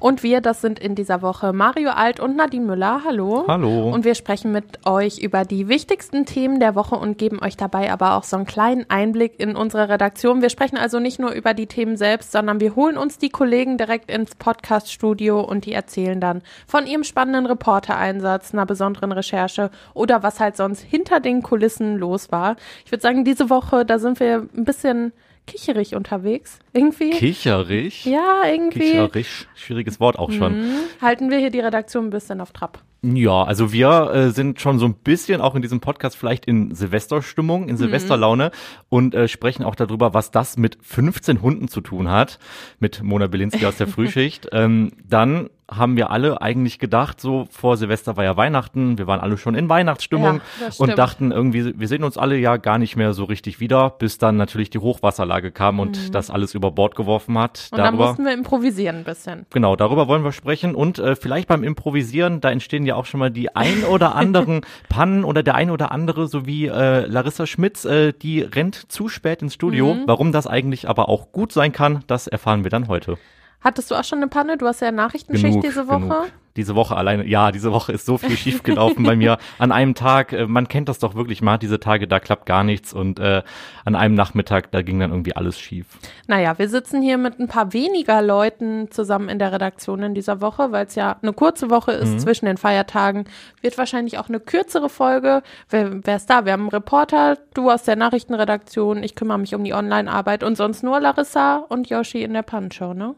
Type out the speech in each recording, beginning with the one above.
Und wir, das sind in dieser Woche Mario Alt und Nadine Müller. Hallo. Hallo. Und wir sprechen mit euch über die wichtigsten Themen der Woche und geben euch dabei aber auch so einen kleinen Einblick in unsere Redaktion. Wir sprechen also nicht nur über die Themen selbst, sondern wir holen uns die Kollegen direkt ins Podcast-Studio und die erzählen dann von ihrem spannenden Reportereinsatz, einer besonderen Recherche oder was halt sonst hinter den Kulissen los war. Ich würde sagen, diese Woche, da sind wir ein bisschen kicherig unterwegs. Irgendwie. Kicherig? Ja, irgendwie. Kicherig, schwieriges Wort auch schon. Mhm. Halten wir hier die Redaktion ein bisschen auf Trab. Ja, also wir äh, sind schon so ein bisschen auch in diesem Podcast vielleicht in Silvesterstimmung, in Silvesterlaune und äh, sprechen auch darüber, was das mit 15 Hunden zu tun hat, mit Mona Belinsky aus der Frühschicht. ähm, dann haben wir alle eigentlich gedacht, so vor Silvester war ja Weihnachten, wir waren alle schon in Weihnachtsstimmung Ja, und dachten irgendwie, wir sehen uns alle ja gar nicht mehr so richtig wieder, bis dann natürlich die Hochwasserlage kam und das alles über Bord geworfen hat. Mhm. Und dann mussten wir improvisieren ein bisschen. Genau, darüber wollen wir sprechen und äh, vielleicht beim Improvisieren, da entstehen ja auch schon mal die ein oder anderen Pannen oder der ein oder andere, so wie äh, Larissa Schmitz, äh, die rennt zu spät ins Studio. Mhm. Warum das eigentlich aber auch gut sein kann, das erfahren wir dann heute. Hattest du auch schon eine Panne? Du hast ja Nachrichtenschicht Genug, diese Woche. genug. Diese Woche alleine, ja, diese Woche ist so viel schiefgelaufen bei mir. An einem Tag, äh, man kennt das doch wirklich mal, diese Tage, da klappt gar nichts und äh, an einem Nachmittag, da ging dann irgendwie alles schief. Naja, wir sitzen hier mit ein paar weniger Leuten zusammen in der Redaktion in dieser Woche, weil es ja eine kurze Woche ist Mhm. zwischen den Feiertagen. Wird wahrscheinlich auch eine kürzere Folge. Wer, wer ist da? Wir haben einen Reporter, du aus der Nachrichtenredaktion, ich kümmere mich um die Online-Arbeit und sonst nur Larissa und Yoshi in der Pannenshow, ne?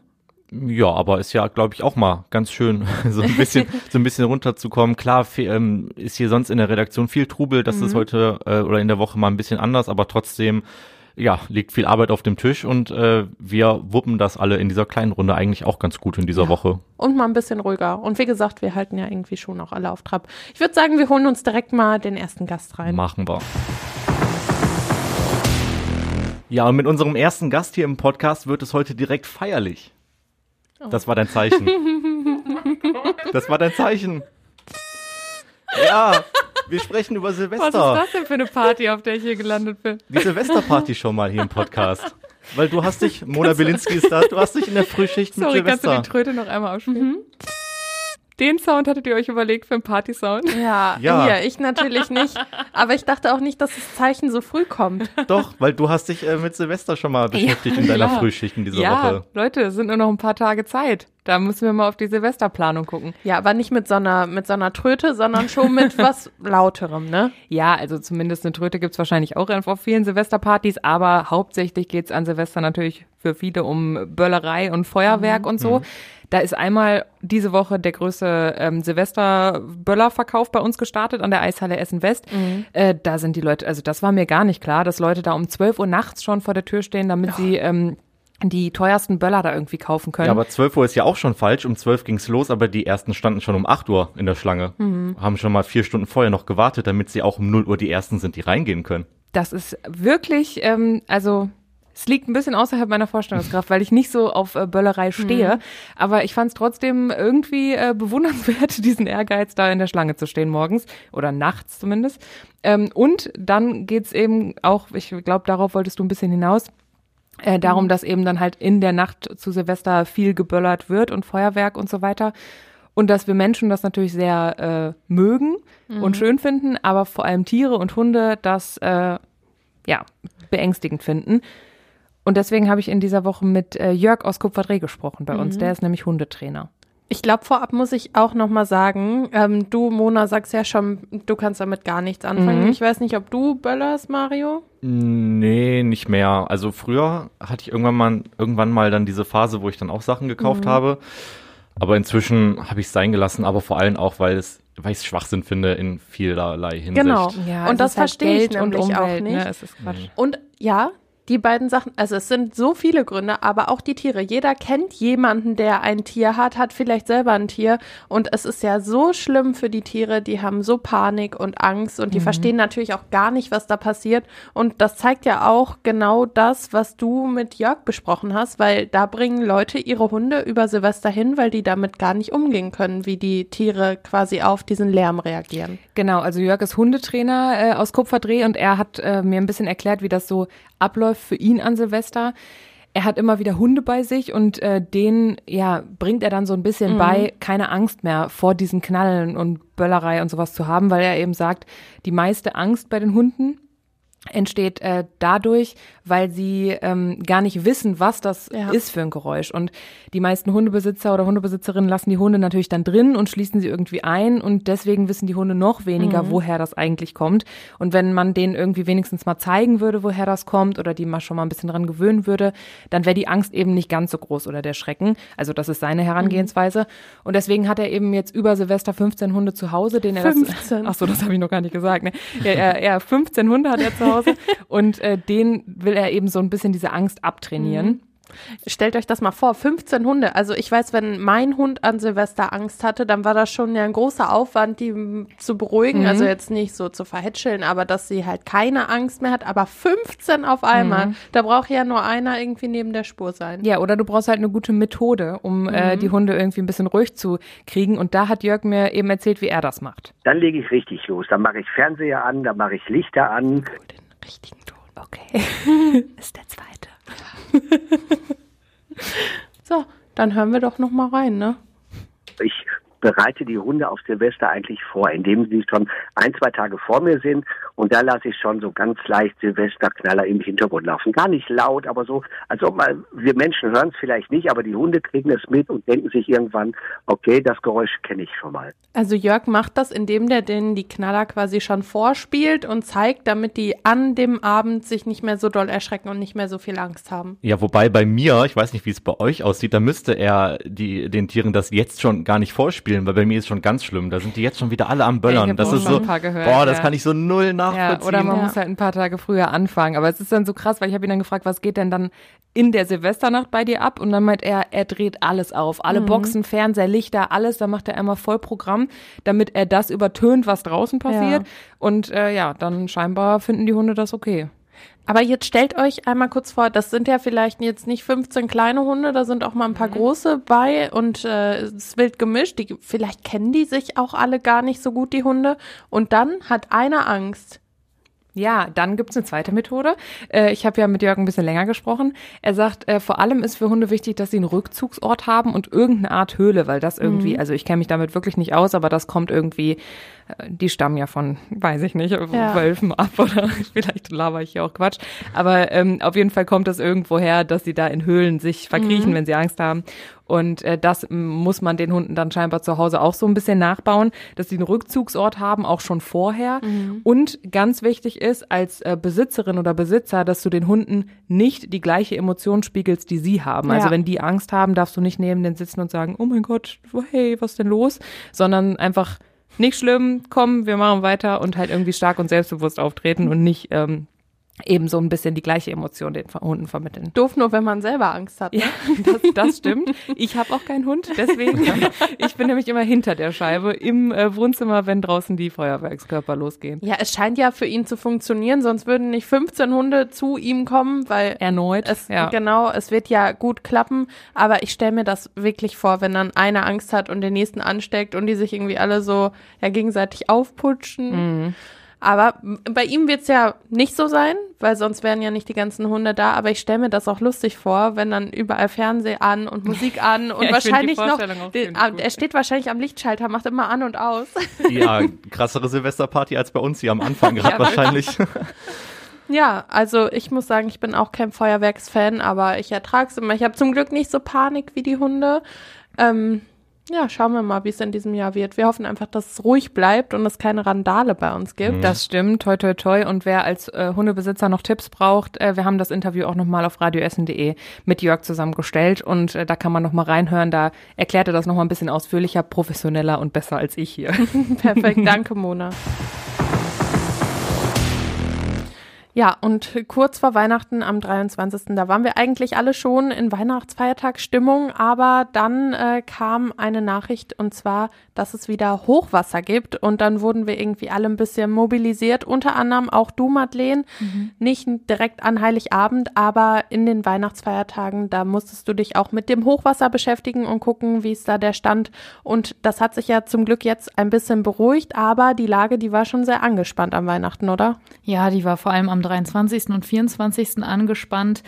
Ja, aber ist ja, glaube ich, auch mal ganz schön, so ein bisschen, so ein bisschen runterzukommen. Klar, ähm, ist hier sonst in der Redaktion viel Trubel, das ist heute äh, oder in der Woche mal ein bisschen anders, aber trotzdem, ja, liegt viel Arbeit auf dem Tisch und äh, wir wuppen das alle in dieser kleinen Runde eigentlich auch ganz gut in dieser Woche. Und mal ein bisschen ruhiger. Und wie gesagt, wir halten ja irgendwie schon auch alle auf Trab. Ich würde sagen, wir holen uns direkt mal den ersten Gast rein. Machen wir. Ja, und mit unserem ersten Gast hier im Podcast wird es heute direkt feierlich. Das war dein Zeichen. Das war dein Zeichen. Ja, wir sprechen über Silvester. denn für eine Party, auf der ich hier gelandet bin? Die Silvesterparty schon mal hier im Podcast. Weil du hast dich, Mona Belinsky ist da, du hast dich in der Frühschicht mit Sorry, kannst du Silvester. die Tröte noch einmal abspielen? Den Sound hattet ihr euch überlegt für einen Party-Sound? Ja, Ja. hier, ich natürlich nicht. Aber ich dachte auch nicht, dass das Zeichen so früh kommt. Doch, weil du hast dich äh, mit Silvester schon mal beschäftigt in deiner klar. Frühschicht in dieser ja, Woche. Leute, es sind nur noch ein paar Tage Zeit. Da müssen wir mal auf die Silvesterplanung gucken. Ja, aber nicht mit so einer, mit so einer Tröte, sondern schon mit was Lauterem, ne? Ja, also zumindest eine Tröte gibt's wahrscheinlich auch auf vielen Silvesterpartys, aber hauptsächlich geht's an Silvester natürlich für viele um Böllerei und Feuerwerk und so. Da ist einmal diese Woche der größte ähm, Silvester-Böllerverkauf bei uns gestartet an der Eishalle Essen West. Äh, da sind die Leute, also das war mir gar nicht klar, dass Leute da um 12 Uhr nachts schon vor der Tür stehen, damit sie ähm, die teuersten Böller da irgendwie kaufen können. Ja, aber 12 Uhr ist ja auch schon falsch. Um 12 ging's los, aber die ersten standen schon um 8 Uhr in der Schlange. Mhm. Haben schon mal vier Stunden vorher noch gewartet, damit sie auch um 0 Uhr die ersten sind, die reingehen können. Das ist wirklich, ähm, also es liegt ein bisschen außerhalb meiner Vorstellungskraft, weil ich nicht so auf äh, Böllerei stehe. Aber ich fand es trotzdem irgendwie äh, bewundernswert, diesen Ehrgeiz, da in der Schlange zu stehen morgens oder nachts zumindest. Ähm, und dann geht's eben auch, ich glaube, darauf wolltest du ein bisschen hinaus, äh, darum, dass eben dann halt in der Nacht zu Silvester viel geböllert wird und Feuerwerk und so weiter. Und dass wir Menschen das natürlich sehr äh, mögen und schön finden, aber vor allem Tiere und Hunde das äh, ja beängstigend finden. Und deswegen habe ich in dieser Woche mit äh, Jörg aus Kupferdreh gesprochen bei uns. Der ist nämlich Hundetrainer. Ich glaube, vorab muss ich auch noch mal sagen, ähm, du, Mona, sagst ja schon, du kannst damit gar nichts anfangen. Ich weiß nicht, ob du böllerst, Mario? Nee, nicht mehr. Also früher hatte ich irgendwann mal, irgendwann mal dann diese Phase, wo ich dann auch Sachen gekauft habe. Aber inzwischen habe ich es sein gelassen, aber vor allem auch, weil es, weil ich es Schwachsinn finde in vielerlei Hinsicht. Genau. Ja, und das ist halt verstehe ich nämlich Umwelt, auch nicht. Ne? Es ist Quatsch. Und ja, die beiden Sachen, also es sind so viele Gründe, aber auch die Tiere. Jeder kennt jemanden, der ein Tier hat, hat vielleicht selber ein Tier. Und es ist ja so schlimm für die Tiere, die haben so Panik und Angst und die mhm. verstehen natürlich auch gar nicht, was da passiert. Und das zeigt ja auch genau das, was du mit Jörg besprochen hast, weil da bringen Leute ihre Hunde über Silvester hin, weil die damit gar nicht umgehen können, wie die Tiere quasi auf diesen Lärm reagieren. Genau, also Jörg ist Hundetrainer äh, aus Kupferdreh und er hat äh, mir ein bisschen erklärt, wie das so abläuft für ihn an Silvester. Er hat immer wieder Hunde bei sich und äh, denen ja bringt er dann so ein bisschen mhm. bei, keine Angst mehr vor diesen Knallen und Böllerei und sowas zu haben, weil er eben sagt, die meiste Angst bei den Hunden entsteht äh, dadurch, weil sie ähm, gar nicht wissen, was das ja. ist für ein Geräusch. Und die meisten Hundebesitzer oder Hundebesitzerinnen lassen die Hunde natürlich dann drin und schließen sie irgendwie ein und deswegen wissen die Hunde noch weniger, mhm. woher das eigentlich kommt. Und wenn man denen irgendwie wenigstens mal zeigen würde, woher das kommt oder die mal schon mal ein bisschen dran gewöhnen würde, dann wäre die Angst eben nicht ganz so groß oder der Schrecken. Also das ist seine Herangehensweise. Mhm. Und deswegen hat er eben jetzt über Silvester 15 Hunde zu Hause, den er 15. das. Ach so, das habe ich noch gar nicht gesagt. Ne? Ja, er, er 15 Hunde hat er zu Hause Hause. Und äh, den will er eben so ein bisschen diese Angst abtrainieren. Mhm. Stellt euch das mal vor, 15 Hunde. Also ich weiß, wenn mein Hund an Silvester Angst hatte, dann war das schon ja ein großer Aufwand, die zu beruhigen. Mhm. Also jetzt nicht so zu verhätscheln, aber dass sie halt keine Angst mehr hat. Aber 15 auf einmal, mhm. da braucht ja nur einer irgendwie neben der Spur sein. Ja, oder du brauchst halt eine gute Methode, um äh, mhm. äh, die Hunde irgendwie ein bisschen ruhig zu kriegen. Und da hat Jörg mir eben erzählt, wie er das macht. Dann lege ich richtig los. Dann mache ich Fernseher an, dann mache ich Lichter an. Cool, richtigen Ton. Okay. ist der zweite. so, dann hören wir doch noch mal rein, ne? Ich bereite die Hunde auf Silvester eigentlich vor, indem sie schon ein, zwei Tage vor mir sind und da lasse ich schon so ganz leicht Silvesterknaller im Hintergrund laufen. Gar nicht laut, aber so, als ob mal, wir Menschen hören es vielleicht nicht, aber die Hunde kriegen es mit und denken sich irgendwann, okay, das Geräusch kenne ich schon mal. Also Jörg macht das, indem der denen die Knaller quasi schon vorspielt und zeigt, damit die an dem Abend sich nicht mehr so doll erschrecken und nicht mehr so viel Angst haben. Ja, wobei bei mir, ich weiß nicht, wie es bei euch aussieht, da müsste er die, den Tieren das jetzt schon gar nicht vorspielen, weil bei mir ist schon ganz schlimm. Da sind die jetzt schon wieder alle am Böllern. Ja, das ist so, gehört, boah, das kann ich so null nach nachvollziehen. Ja, oder man ja. muss halt ein paar Tage früher anfangen. Aber es ist dann so krass, weil ich habe ihn dann gefragt, was geht denn dann in der Silvesternacht bei dir ab? Und dann meint er, er dreht alles auf. Alle mhm. Boxen, Fernseher, Lichter, alles. Da macht er einmal Vollprogramm, damit er das übertönt, was draußen passiert. Ja. Und äh, ja, dann scheinbar finden die Hunde das okay. Aber jetzt stellt euch einmal kurz vor, das sind ja vielleicht jetzt nicht 15 kleine Hunde, da sind auch mal ein paar mhm. große bei und äh, es ist wild gemischt. Die, vielleicht kennen die sich auch alle gar nicht so gut, die Hunde. Und dann hat einer Angst. Ja, dann gibt's eine zweite Methode. Äh, ich habe ja mit Jörg ein bisschen länger gesprochen. Er sagt, äh, vor allem ist für Hunde wichtig, dass sie einen Rückzugsort haben und irgendeine Art Höhle, weil das irgendwie, mhm. also ich kenne mich damit wirklich nicht aus, aber das kommt irgendwie die stammen ja von, weiß ich nicht, ja. Wölfen ab oder vielleicht laber ich hier auch Quatsch. Aber ähm, auf jeden Fall kommt das irgendwo her, dass sie da in Höhlen sich verkriechen, mhm. wenn sie Angst haben. Und äh, das muss man den Hunden dann scheinbar zu Hause auch so ein bisschen nachbauen, dass sie einen Rückzugsort haben, auch schon vorher. Mhm. Und ganz wichtig ist, als äh, Besitzerin oder Besitzer, dass du den Hunden nicht die gleiche Emotion spiegelst, die sie haben. Also ja. Also wenn die Angst haben, darfst du nicht neben denen sitzen und sagen, oh mein Gott, hey, was denn los? Sondern einfach nicht schlimm, komm, wir machen weiter und halt irgendwie stark und selbstbewusst auftreten und nicht ähm, eben so ein bisschen die gleiche Emotion den Hunden vermitteln. Doof nur, wenn man selber Angst hat. Ne? Ja, das, das stimmt. Ich habe auch keinen Hund, deswegen. ich bin nämlich immer hinter der Scheibe im äh, Wohnzimmer, wenn draußen die Feuerwerkskörper losgehen. Ja, es scheint ja für ihn zu funktionieren, sonst würden nicht 15 Hunde zu ihm kommen, weil erneut. Es, ja. Genau, es wird ja gut klappen, aber ich stelle mir das wirklich vor, wenn dann einer Angst hat und den nächsten ansteckt und die sich irgendwie alle so ja gegenseitig aufputschen. Mhm. Aber bei ihm wird's ja nicht so sein, weil sonst wären ja nicht die ganzen Hunde da. Aber ich stelle mir das auch lustig vor, wenn dann überall Fernseh an und Musik an und ja, wahrscheinlich noch. Den, er steht wahrscheinlich am Lichtschalter, macht immer an und aus. Ja, krassere Silvesterparty als bei uns hier am Anfang gerade ja, wahrscheinlich. Ja, also ich muss sagen, ich bin auch kein Feuerwerksfan, aber ich ertrage es immer. Ich habe zum Glück nicht so Panik wie die Hunde. Ähm, ja, schauen wir mal, wie es in diesem Jahr wird. Wir hoffen einfach, dass es ruhig bleibt und es keine Randale bei uns gibt. Mhm. Das stimmt, toi toi toi. Und wer als äh, Hundebesitzer noch Tipps braucht, äh, wir haben das Interview auch nochmal auf radioessen.de mit Jörg zusammengestellt und äh, da kann man nochmal reinhören. Da erklärt er das nochmal ein bisschen ausführlicher, professioneller und besser als ich hier. Perfekt, danke Mona. Ja, und kurz vor Weihnachten am 23. Da waren wir eigentlich alle schon in Weihnachtsfeiertagsstimmung, aber dann äh, kam eine Nachricht und zwar, dass es wieder Hochwasser gibt und dann wurden wir irgendwie alle ein bisschen mobilisiert, unter anderem auch du, Madeleine, mhm. nicht direkt an Heiligabend, aber in den Weihnachtsfeiertagen, da musstest du dich auch mit dem Hochwasser beschäftigen und gucken, wie ist da der Stand und das hat sich ja zum Glück jetzt ein bisschen beruhigt, aber die Lage, die war schon sehr angespannt am Weihnachten, oder? Ja, die war vor allem am 23. und 24. angespannt.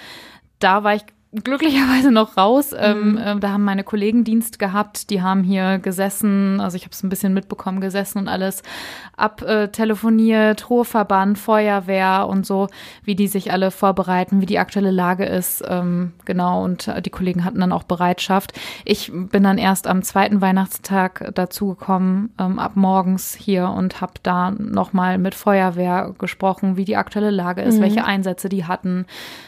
Da war ich glücklicherweise noch raus. Ähm, mhm. Ähm, da haben meine Kollegen Dienst gehabt, die haben hier gesessen, also ich habe es ein bisschen mitbekommen, gesessen und alles abtelefoniert, Ruhrverband, Feuerwehr und so, wie die sich alle vorbereiten, wie die aktuelle Lage ist. Ähm, genau, und die Kollegen hatten dann auch Bereitschaft. Ich bin dann erst am zweiten Weihnachtstag dazugekommen, ähm, ab morgens hier und habe da nochmal mit Feuerwehr gesprochen, wie die aktuelle Lage ist, mhm. welche Einsätze die hatten.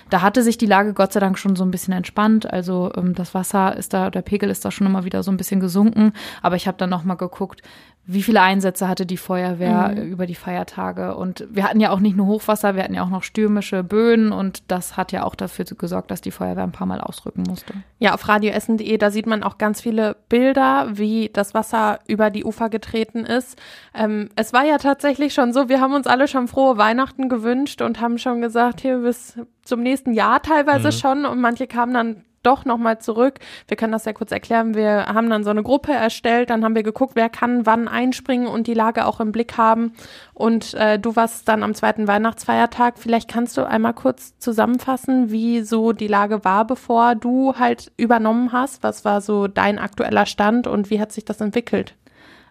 Da hatte sich die Lage Gott sei Dank schon so ein bisschen entspannt. Also ähm, das Wasser ist da, der Pegel ist da schon immer wieder so ein bisschen gesunken. Aber ich habe dann nochmal geguckt, wie viele Einsätze hatte die Feuerwehr mhm. über die Feiertage. Und wir hatten ja auch nicht nur Hochwasser, wir hatten ja auch noch stürmische Böen und das hat ja auch dafür gesorgt, dass die Feuerwehr ein paar Mal ausrücken musste. Ja, auf radioessen.de, da sieht man auch ganz viele Bilder, wie das Wasser über die Ufer getreten ist. Ähm, es war ja tatsächlich schon so, wir haben uns alle schon frohe Weihnachten gewünscht und haben schon gesagt, hier bis zum nächsten Jahr teilweise mhm. schon und manche kamen dann doch nochmal zurück. Wir können das ja kurz erklären. Wir haben dann so eine Gruppe erstellt, dann haben wir geguckt, wer kann wann einspringen und die Lage auch im Blick haben. Und äh, du warst dann am zweiten Weihnachtsfeiertag. Vielleicht kannst du einmal kurz zusammenfassen, wie so die Lage war, bevor du halt übernommen hast. Was war so dein aktueller Stand und wie hat sich das entwickelt?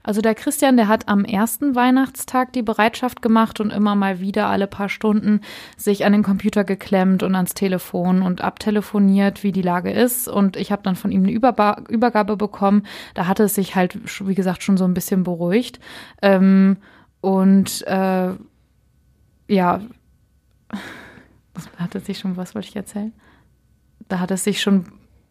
Also der Christian, der hat am ersten Weihnachtstag die Bereitschaft gemacht und immer mal wieder alle paar Stunden sich an den Computer geklemmt und ans Telefon und abtelefoniert, wie die Lage ist. Und ich habe dann von ihm eine Überba Übergabe bekommen. Da hatte es sich halt, wie gesagt, schon so ein bisschen beruhigt. Ähm, und äh, ja, was hat es sich schon, was wollte ich erzählen? Da hat es sich schon,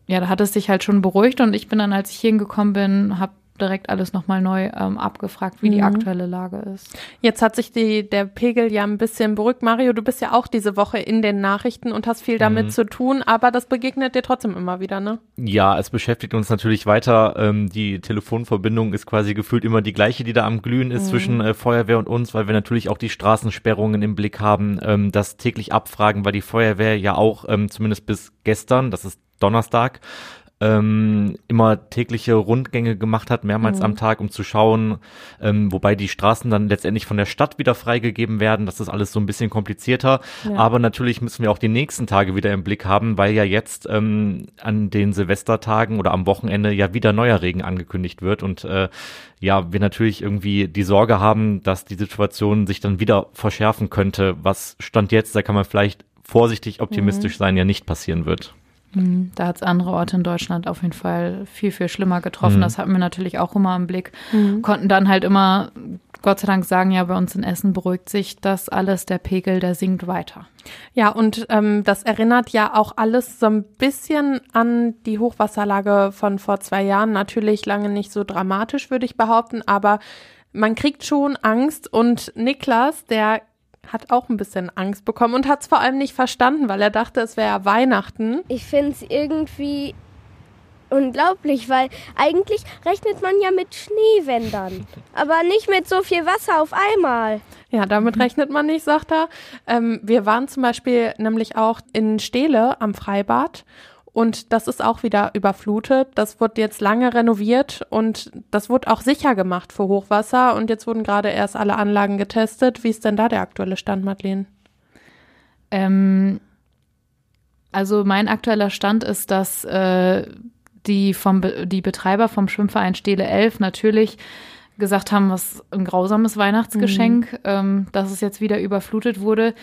ja, da hat es sich halt schon beruhigt und ich bin dann, als ich hier hingekommen bin, habe direkt alles nochmal neu ähm, abgefragt, wie mhm. die aktuelle Lage ist. Jetzt hat sich die, der Pegel ja ein bisschen beruhigt. Mario, du bist ja auch diese Woche in den Nachrichten und hast viel damit mhm. zu tun, aber das begegnet dir trotzdem immer wieder, ne? Ja, es beschäftigt uns natürlich weiter. Ähm, die Telefonverbindung ist quasi gefühlt immer die gleiche, die da am Glühen ist mhm. zwischen äh, Feuerwehr und uns, weil wir natürlich auch die Straßensperrungen im Blick haben, ähm, das täglich abfragen, weil die Feuerwehr ja auch ähm, zumindest bis gestern, das ist Donnerstag, ähm, immer tägliche Rundgänge gemacht hat, mehrmals mhm. am Tag, um zu schauen, ähm, wobei die Straßen dann letztendlich von der Stadt wieder freigegeben werden. Das ist alles so ein bisschen komplizierter. Ja. Aber natürlich müssen wir auch die nächsten Tage wieder im Blick haben, weil ja jetzt ähm, an den Silvestertagen oder am Wochenende ja wieder neuer Regen angekündigt wird und äh, ja, wir natürlich irgendwie die Sorge haben, dass die Situation sich dann wieder verschärfen könnte. Was stand jetzt, da kann man vielleicht vorsichtig optimistisch mhm. sein, ja nicht passieren wird. Mhm. Da hat es andere Orte in Deutschland auf jeden Fall viel, viel schlimmer getroffen. Mhm. Das hatten wir natürlich auch immer im Blick. Mhm. Konnten dann halt immer, Gott sei Dank sagen, ja, bei uns in Essen beruhigt sich das alles, der Pegel, der sinkt weiter. Ja, und ähm, das erinnert ja auch alles so ein bisschen an die Hochwasserlage von vor zwei Jahren. Natürlich lange nicht so dramatisch, würde ich behaupten, aber man kriegt schon Angst und Niklas, der hat auch ein bisschen Angst bekommen und hat es vor allem nicht verstanden, weil er dachte, es wäre ja Weihnachten. Ich finde es irgendwie unglaublich, weil eigentlich rechnet man ja mit Schneewändern, aber nicht mit so viel Wasser auf einmal. Ja, damit rechnet man nicht, sagt er. Ähm, wir waren zum Beispiel nämlich auch in Stele am Freibad und das ist auch wieder überflutet. Das wird jetzt lange renoviert und das wird auch sicher gemacht für Hochwasser. Und jetzt wurden gerade erst alle Anlagen getestet. Wie ist denn da der aktuelle Stand, Madeleine? Ähm, also mein aktueller Stand ist, dass äh, die, vom Be die Betreiber vom Schwimmverein Stele 11 natürlich gesagt haben, was ein grausames Weihnachtsgeschenk, mhm. ähm, dass es jetzt wieder überflutet wurde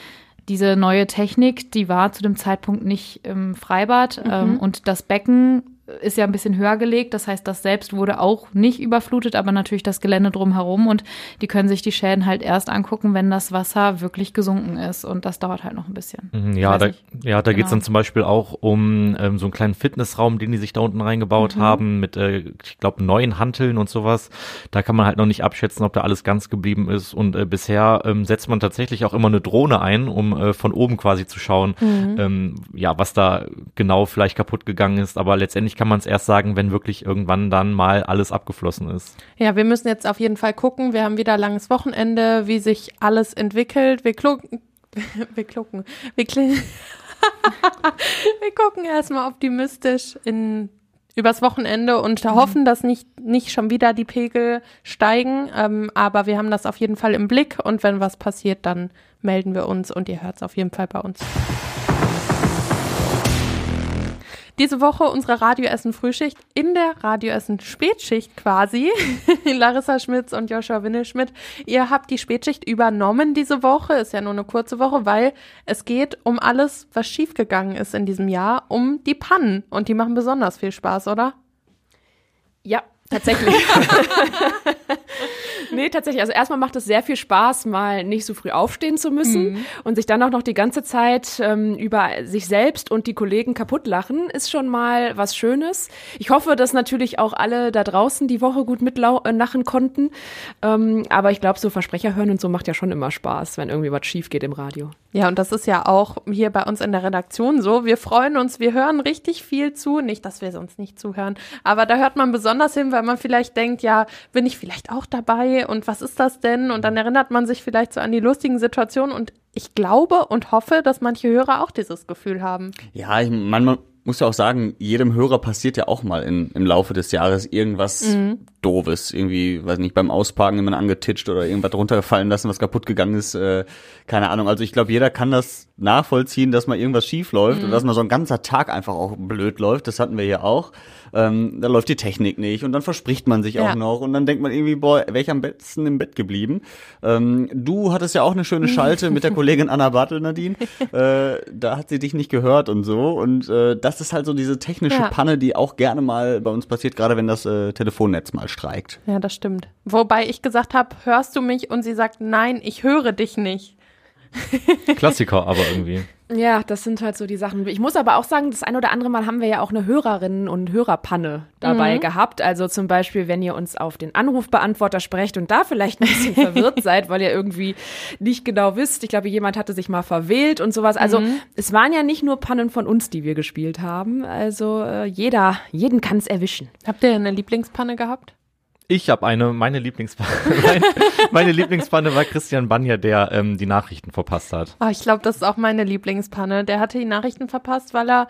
diese neue Technik, die war zu dem Zeitpunkt nicht im Freibad mhm. ähm, und das Becken ist ja ein bisschen höher gelegt. Das heißt, das selbst wurde auch nicht überflutet, aber natürlich das Gelände drumherum. Und die können sich die Schäden halt erst angucken, wenn das Wasser wirklich gesunken ist. Und das dauert halt noch ein bisschen. Mhm, ja, da, ja, da genau. geht's dann zum Beispiel auch um ähm, so einen kleinen Fitnessraum, den die sich da unten reingebaut mhm. haben, mit, äh, ich glaube, neuen Hanteln und sowas. Da kann man halt noch nicht abschätzen, ob da alles ganz geblieben ist. Und äh, bisher ähm, setzt man tatsächlich auch immer eine Drohne ein, um äh, von oben quasi zu schauen, mhm. ähm, ja, was da genau vielleicht kaputt gegangen ist. Aber letztendlich kann man es erst sagen, wenn wirklich irgendwann dann mal alles abgeflossen ist. Ja, wir müssen jetzt auf jeden Fall gucken. Wir haben wieder langes Wochenende, wie sich alles entwickelt. Wir klucken, wir klucken, wir, wir gucken erstmal optimistisch in übers Wochenende und mhm. hoffen, dass nicht, nicht schon wieder die Pegel steigen. Ähm, aber wir haben das auf jeden Fall im Blick und wenn was passiert, dann melden wir uns und ihr hört es auf jeden Fall bei uns. Diese Woche unsere Radioessen Frühschicht in der Radioessen Spätschicht quasi. Larissa Schmitz und Joshua Winneschmidt. Ihr habt die Spätschicht übernommen diese Woche. Ist ja nur eine kurze Woche, weil es geht um alles, was schiefgegangen ist in diesem Jahr, um die Pannen. Und die machen besonders viel Spaß, oder? Ja, tatsächlich. nee, tatsächlich. Also erstmal macht es sehr viel Spaß, mal nicht so früh aufstehen zu müssen mhm. und sich dann auch noch die ganze Zeit ähm, über sich selbst und die Kollegen kaputt lachen, ist schon mal was Schönes. Ich hoffe, dass natürlich auch alle da draußen die Woche gut mitlachen äh, konnten. Ähm, aber ich glaube, so Versprecher hören und so macht ja schon immer Spaß, wenn irgendwie was schief geht im Radio. Ja, und das ist ja auch hier bei uns in der Redaktion so. Wir freuen uns, wir hören richtig viel zu. Nicht, dass wir sonst nicht zuhören, aber da hört man besonders hin, weil man vielleicht denkt, ja, bin ich vielleicht auch dabei und was ist das denn? Und dann erinnert man sich vielleicht so an die lustigen Situationen und ich glaube und hoffe, dass manche Hörer auch dieses Gefühl haben. Ja, ich, man muss ja auch sagen, jedem Hörer passiert ja auch mal in, im Laufe des Jahres irgendwas mhm. Doofes. Irgendwie, weiß nicht, beim Ausparken jemand angetitscht oder irgendwas runtergefallen lassen, was kaputt gegangen ist. Äh, keine Ahnung. Also ich glaube, jeder kann das nachvollziehen, dass mal irgendwas schief läuft mhm. und dass mal so ein ganzer Tag einfach auch blöd läuft. Das hatten wir hier auch ähm, da läuft die Technik nicht und dann verspricht man sich ja. auch noch und dann denkt man irgendwie, boah, wäre ich am besten im Bett geblieben. Ähm, du hattest ja auch eine schöne Schalte mit der Kollegin Anna Bartel, Nadine. Äh, da hat sie dich nicht gehört und so und äh, das ist halt so diese technische ja. Panne, die auch gerne mal bei uns passiert, gerade wenn das äh, Telefonnetz mal streikt. Ja, das stimmt. Wobei ich gesagt habe, hörst du mich? Und sie sagt, nein, ich höre dich nicht. Klassiker aber irgendwie. Ja, das sind halt so die Sachen. Ich muss aber auch sagen, das ein oder andere Mal haben wir ja auch eine Hörerinnen- und Hörerpanne dabei mhm. gehabt. Also zum Beispiel, wenn ihr uns auf den Anrufbeantworter sprecht und da vielleicht ein bisschen verwirrt seid, weil ihr irgendwie nicht genau wisst. Ich glaube, jemand hatte sich mal verwählt und sowas. Also mhm. es waren ja nicht nur Pannen von uns, die wir gespielt haben. Also äh, jeder, jeden kann es erwischen. Habt ihr eine Lieblingspanne gehabt? Ich habe eine, meine Lieblingspanne, meine, meine Lieblingspanne war Christian Banja, der ähm, die Nachrichten verpasst hat. Oh, ich glaube, das ist auch meine Lieblingspanne. Der hatte die Nachrichten verpasst, weil er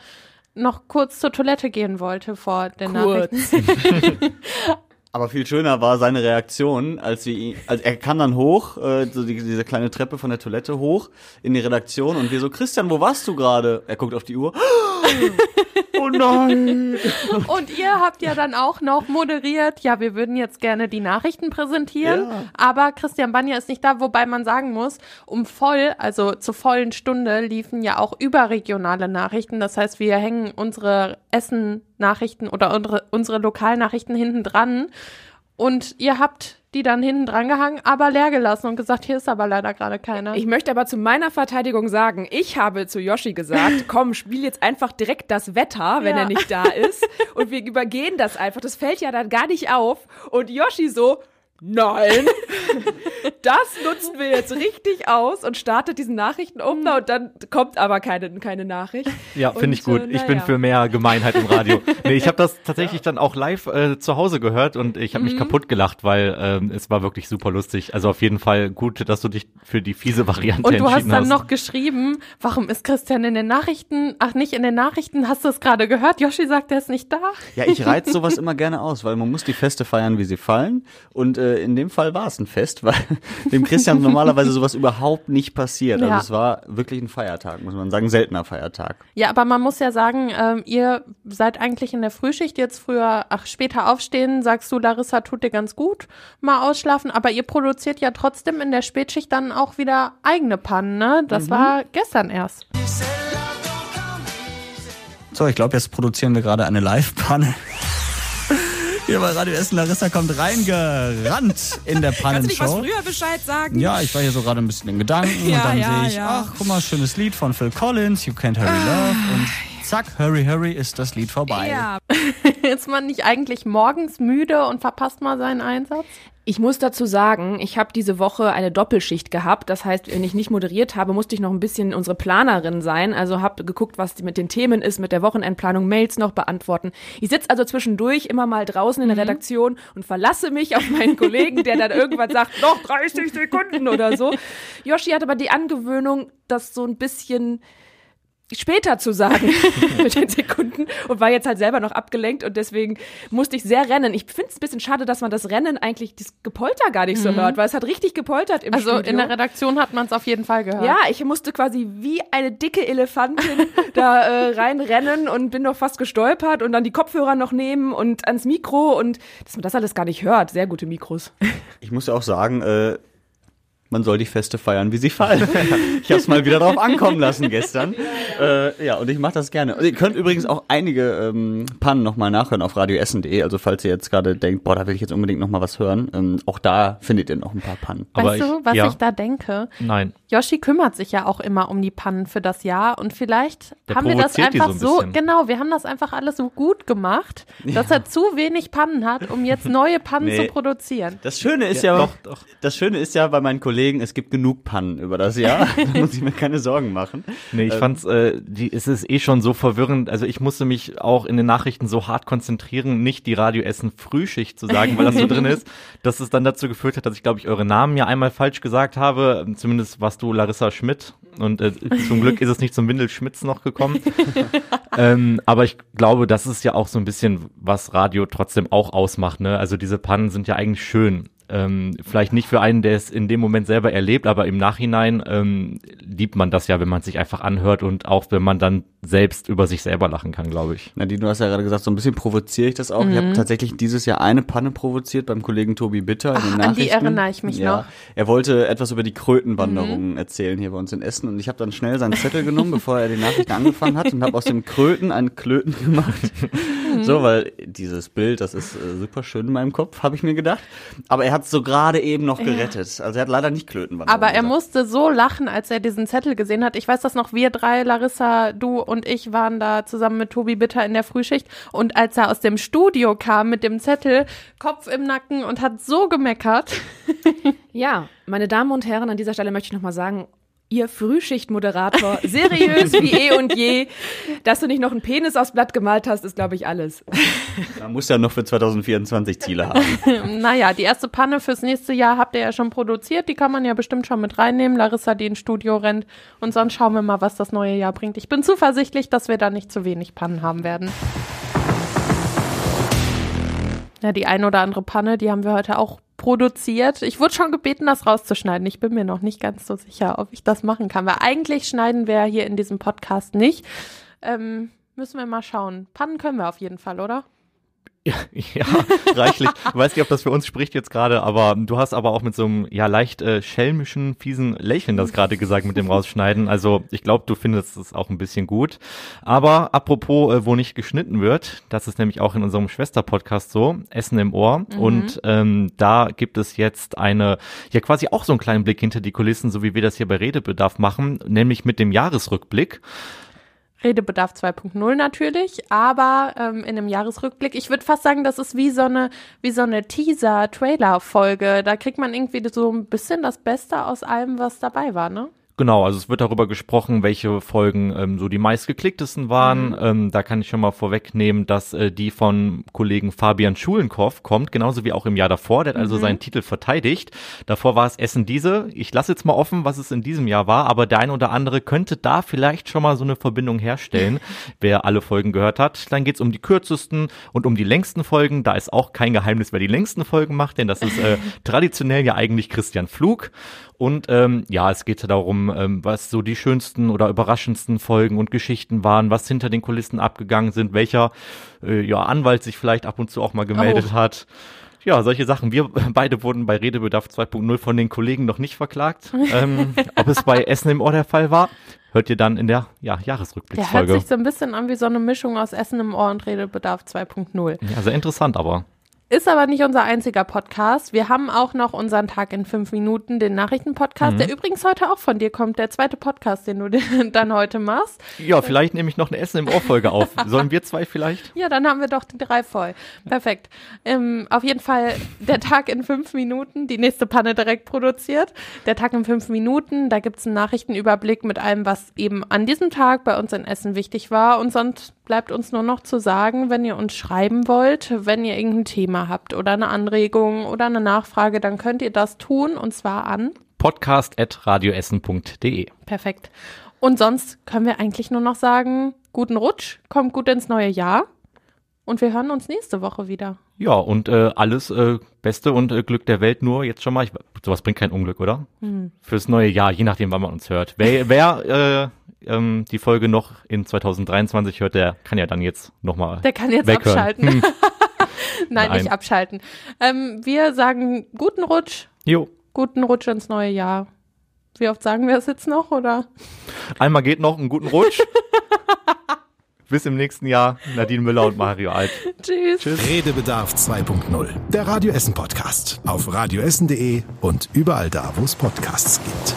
noch kurz zur Toilette gehen wollte vor den kurz. Nachrichten. Aber viel schöner war seine Reaktion, als wir also er kam dann hoch, äh, so die, diese kleine Treppe von der Toilette hoch in die Redaktion und wir so, Christian, wo warst du gerade? Er guckt auf die Uhr. Oh nein! Und ihr habt ja dann auch noch moderiert, ja, wir würden jetzt gerne die Nachrichten präsentieren, ja. aber Christian Banja ist nicht da, wobei man sagen muss, um voll, also zur vollen Stunde liefen ja auch überregionale Nachrichten. Das heißt, wir hängen unsere Essen-Nachrichten oder unsere, unsere Lokalnachrichten hinten dran. Und ihr habt die dann hinten dran gehangen, aber leer gelassen und gesagt, hier ist aber leider gerade keiner. Ich möchte aber zu meiner Verteidigung sagen, ich habe zu Yoshi gesagt, komm, spiel jetzt einfach direkt das Wetter, wenn ja. er nicht da ist. Und wir übergehen das einfach. Das fällt ja dann gar nicht auf. Und Yoshi so, nein, das nutzen wir jetzt richtig aus und startet diesen Nachrichtenordner und dann kommt aber keine, keine Nachricht. Ja, finde ich gut. Äh, ich bin für mehr Gemeinheit im Radio. nee, ich habe das tatsächlich dann auch live äh, zu Hause gehört und ich habe mich mhm. kaputt gelacht, weil ähm, es war wirklich super lustig. Also auf jeden Fall gut, dass du dich für die fiese Variante entschieden hast. Und du hast dann noch geschrieben, warum ist Christian in den Nachrichten? Ach, nicht in den Nachrichten, hast du es gerade gehört? Yoshi sagt, er ist nicht da. Ja, ich reiz sowas immer gerne aus, weil man muss die Feste feiern, wie sie fallen und äh, in dem Fall war es ein Fest, weil dem Christian normalerweise sowas überhaupt nicht passiert. Also ja. es war wirklich ein Feiertag, muss man sagen, seltener Feiertag. Ja, aber man muss ja sagen, ähm, ihr seid eigentlich in der Frühschicht jetzt früher, ach, später aufstehen, sagst du, Larissa, tut dir ganz gut, mal ausschlafen, aber ihr produziert ja trotzdem in der Spätschicht dann auch wieder eigene Pannen, ne? Das mhm. war gestern erst. So, ich glaube, jetzt produzieren wir gerade eine Live-Panne. Hier bei Radio Essen, Larissa kommt reingerannt in der Kannst du Pannenshow. nicht was früher Bescheid sagen? Ja, ich war hier so gerade ein bisschen in Gedanken Ja, und dann ja, sehe ich, ja. ach, guck mal, schönes Lied von Phil Collins, You Can't Hurry Love und zack, Hurry Hurry ist das Lied vorbei. Ja. Ist man nicht eigentlich morgens müde und verpasst mal seinen Einsatz? Ich muss dazu sagen, ich habe diese Woche eine Doppelschicht gehabt. Das heißt, wenn ich nicht moderiert habe, musste ich noch ein bisschen unsere Planerin sein. Also habe geguckt, was mit den Themen ist, mit der Wochenendplanung, Mails noch beantworten. Ich sitze also zwischendurch immer mal draußen in der Redaktion und verlasse mich auf meinen Kollegen, der dann irgendwann sagt, noch 30 Sekunden oder so. Yoshi hat aber die Angewöhnung, das so ein bisschen später zu sagen mit den Sekunden und war jetzt halt selber noch abgelenkt und deswegen musste ich sehr rennen. Ich finde es ein bisschen schade, dass man das Rennen eigentlich, das Gepolter gar nicht so hört, weil es hat richtig gepoltert im Also Studio. in der Redaktion hat man es auf jeden Fall gehört. ja, ich musste quasi wie eine dicke Elefantin da äh, reinrennen und bin noch fast gestolpert und dann die Kopfhörer noch nehmen und ans Mikro und dass man das alles gar nicht hört. Sehr gute Mikros. Ich muss ja auch sagen, äh, man soll die Feste feiern, wie sie fallen. ich habe es mal wieder drauf ankommen lassen gestern. Äh, ja, und ich mache das gerne. Und ihr könnt übrigens auch einige ähm, Pannen nochmal nachhören auf radioessen.de. Also falls ihr jetzt gerade denkt, boah, da will ich jetzt unbedingt noch mal was hören. Ähm, auch da findet ihr noch ein paar Pannen. Aber weißt du, ich- was ja. ich da denke? Nein. Yoshi kümmert sich ja auch immer um die Pannen für das Jahr und vielleicht Der haben wir das einfach so ein so, genau, wir haben das einfach alles so gut gemacht, dass er zu wenig Pannen hat, um jetzt neue Pannen Nee. zu produzieren. Das Schöne ist ja, Ja, doch, doch. das Schöne ist ja bei meinen Kollegen, es gibt genug Pannen über das Jahr. da muss ich mir keine Sorgen machen. Nee, ich fand's, äh, die, es ist eh schon so verwirrend. Also ich musste mich auch in den Nachrichten so hart konzentrieren, nicht die Radioessen Frühschicht zu sagen, weil das so drin ist, dass es dann dazu geführt hat, dass ich, glaube ich, eure Namen ja einmal falsch gesagt habe. Zumindest du Larissa Schmidt. Und äh, zum Glück ist es nicht zum Windel Schmitz noch gekommen. ähm, aber ich glaube, das ist ja auch so ein bisschen, was Radio trotzdem auch ausmacht. Ne? Also diese Pannen sind ja eigentlich schön. Ähm, vielleicht nicht für einen, der es in dem Moment selber erlebt, aber im Nachhinein ähm, liebt man das ja, wenn man sich einfach anhört und auch wenn man dann selbst über sich selber lachen kann, glaube ich. Nadine, du hast ja gerade gesagt, so ein bisschen provoziere ich das auch. Ich habe tatsächlich dieses Jahr eine Panne provoziert beim Kollegen Tobi Bitter in Ach, den an die Nachrichten. erinnere ich mich ja. noch. Er wollte etwas über die Krötenwanderungen erzählen hier bei uns in Essen und ich habe dann schnell seinen Zettel genommen, bevor er die Nachrichten angefangen hat und habe aus dem Kröten einen Klöten gemacht. So, weil dieses Bild, das ist äh, super schön in meinem Kopf, habe ich mir gedacht. Aber er hat es so gerade eben noch gerettet. Also er hat leider nicht Klötenwanderungen Aber er gesagt. musste so lachen, als er diesen Zettel gesehen hat. Ich weiß das noch, wir drei, Larissa, du und ich waren da zusammen mit Tobi Bitter in der Frühschicht. Und als er aus dem Studio kam mit dem Zettel, Kopf im Nacken und hat so gemeckert. Ja, meine Damen und Herren, an dieser Stelle möchte ich nochmal sagen, Ihr Frühschichtmoderator, seriös wie eh und je. Dass du nicht noch einen Penis aufs Blatt gemalt hast, ist, glaube ich, alles. Man muss ja noch für 2024 Ziele haben. naja, die erste Panne fürs nächste Jahr habt ihr ja schon produziert. Die kann man ja bestimmt schon mit reinnehmen. Larissa, die ins Studio rennt. Und sonst schauen wir mal, was das neue Jahr bringt. Ich bin zuversichtlich, dass wir da nicht zu wenig Pannen haben werden. Ja, die ein oder andere Panne, die haben wir heute auch produziert. Ich wurde schon gebeten, das rauszuschneiden. Ich bin mir noch nicht ganz so sicher, ob ich das machen kann, weil eigentlich schneiden wir hier in diesem Podcast nicht. Ähm, müssen wir mal schauen. Pannen können wir auf jeden Fall, oder? Ja, ja reichlich. Ich weiß nicht, ob das für uns spricht jetzt gerade, aber du hast aber auch mit so einem ja leicht äh, schelmischen, fiesen Lächeln das gerade gesagt mit dem Rausschneiden. Also ich glaube, du findest es auch ein bisschen gut. Aber apropos, äh, wo nicht geschnitten wird, das ist nämlich auch in unserem Schwester-Podcast so, Essen im Ohr. Und ähm, da gibt es jetzt eine, ja quasi auch so einen kleinen Blick hinter die Kulissen, so wie wir das hier bei Redebedarf machen, nämlich mit dem Jahresrückblick. Redebedarf 2.0 natürlich, aber ähm, in einem Jahresrückblick, ich würde fast sagen, das ist wie so eine, wie so eine Teaser-Trailer-Folge. Da kriegt man irgendwie so ein bisschen das Beste aus allem, was dabei war, ne? Genau, also es wird darüber gesprochen, welche Folgen ähm, so die meistgeklicktesten waren. Ähm, da kann ich schon mal vorwegnehmen, dass äh, die von Kollegen Fabian Schulenkow kommt, genauso wie auch im Jahr davor. Der hat also seinen Titel verteidigt. Davor war es Essen diese. Ich lasse jetzt mal offen, was es in diesem Jahr war, aber der ein oder andere könnte da vielleicht schon mal so eine Verbindung herstellen, wer alle Folgen gehört hat. Dann geht's um die kürzesten und um die längsten Folgen. Da ist auch kein Geheimnis, wer die längsten Folgen macht, denn das ist äh, traditionell ja eigentlich Christian Flug. Und ähm, ja, es geht darum, ähm, was so die schönsten oder überraschendsten Folgen und Geschichten waren, was hinter den Kulissen abgegangen sind, welcher äh, ja, Anwalt sich vielleicht ab und zu auch mal gemeldet Oh. hat. Ja, solche Sachen. Wir beide wurden bei Redebedarf 2.0 von den Kollegen noch nicht verklagt. ähm, ob es bei Essen im Ohr der Fall war, hört ihr dann in der ja, Der hört Jahresrückblicksfolge. sich so ein bisschen an wie so eine Mischung aus Essen im Ohr und Redebedarf 2.0. Ja, sehr interessant, aber Ist aber nicht unser einziger Podcast. Wir haben auch noch unseren Tag in fünf Minuten, den Nachrichtenpodcast, Mhm. der übrigens heute auch von dir kommt, der zweite Podcast, den du dann heute machst. ja, vielleicht nehme ich noch eine Essen im Ohr Folge auf. Sollen wir zwei vielleicht? Ja, dann haben wir doch die drei voll. Perfekt. Ähm, auf jeden Fall der Tag in fünf Minuten, die nächste Panne direkt produziert. Der Tag in fünf Minuten, da gibt's einen Nachrichtenüberblick mit allem, was eben an diesem Tag bei uns in Essen wichtig war. Und sonst bleibt uns nur noch zu sagen, wenn ihr uns schreiben wollt, wenn ihr irgendein Thema habt oder eine Anregung oder eine Nachfrage, dann könnt ihr das tun und zwar an podcast.radioessen.de. Perfekt. Und sonst können wir eigentlich nur noch sagen, guten Rutsch, kommt gut ins neue Jahr und wir hören uns nächste Woche wieder. Ja, und äh, alles äh, Beste und äh, Glück der Welt nur jetzt schon mal. Ich, sowas bringt kein Unglück, oder? Hm. Fürs neue Jahr, je nachdem, wann man uns hört. Wer, wer äh, ähm, die Folge noch in 2023 hört, der kann ja dann jetzt nochmal Der kann jetzt weghören. abschalten. Hm. Nein, Nein. nicht abschalten. Ähm, wir sagen guten Rutsch, Jo, guten Rutsch ins neue Jahr. Wie oft sagen wir es jetzt noch, oder? einmal geht noch, einen guten Rutsch. Bis im nächsten Jahr. Nadine Müller und Mario Alt. Tschüss. Redebedarf 2.0. Der Radio Essen Podcast. Auf radioessen.de und überall da, wo es Podcasts gibt.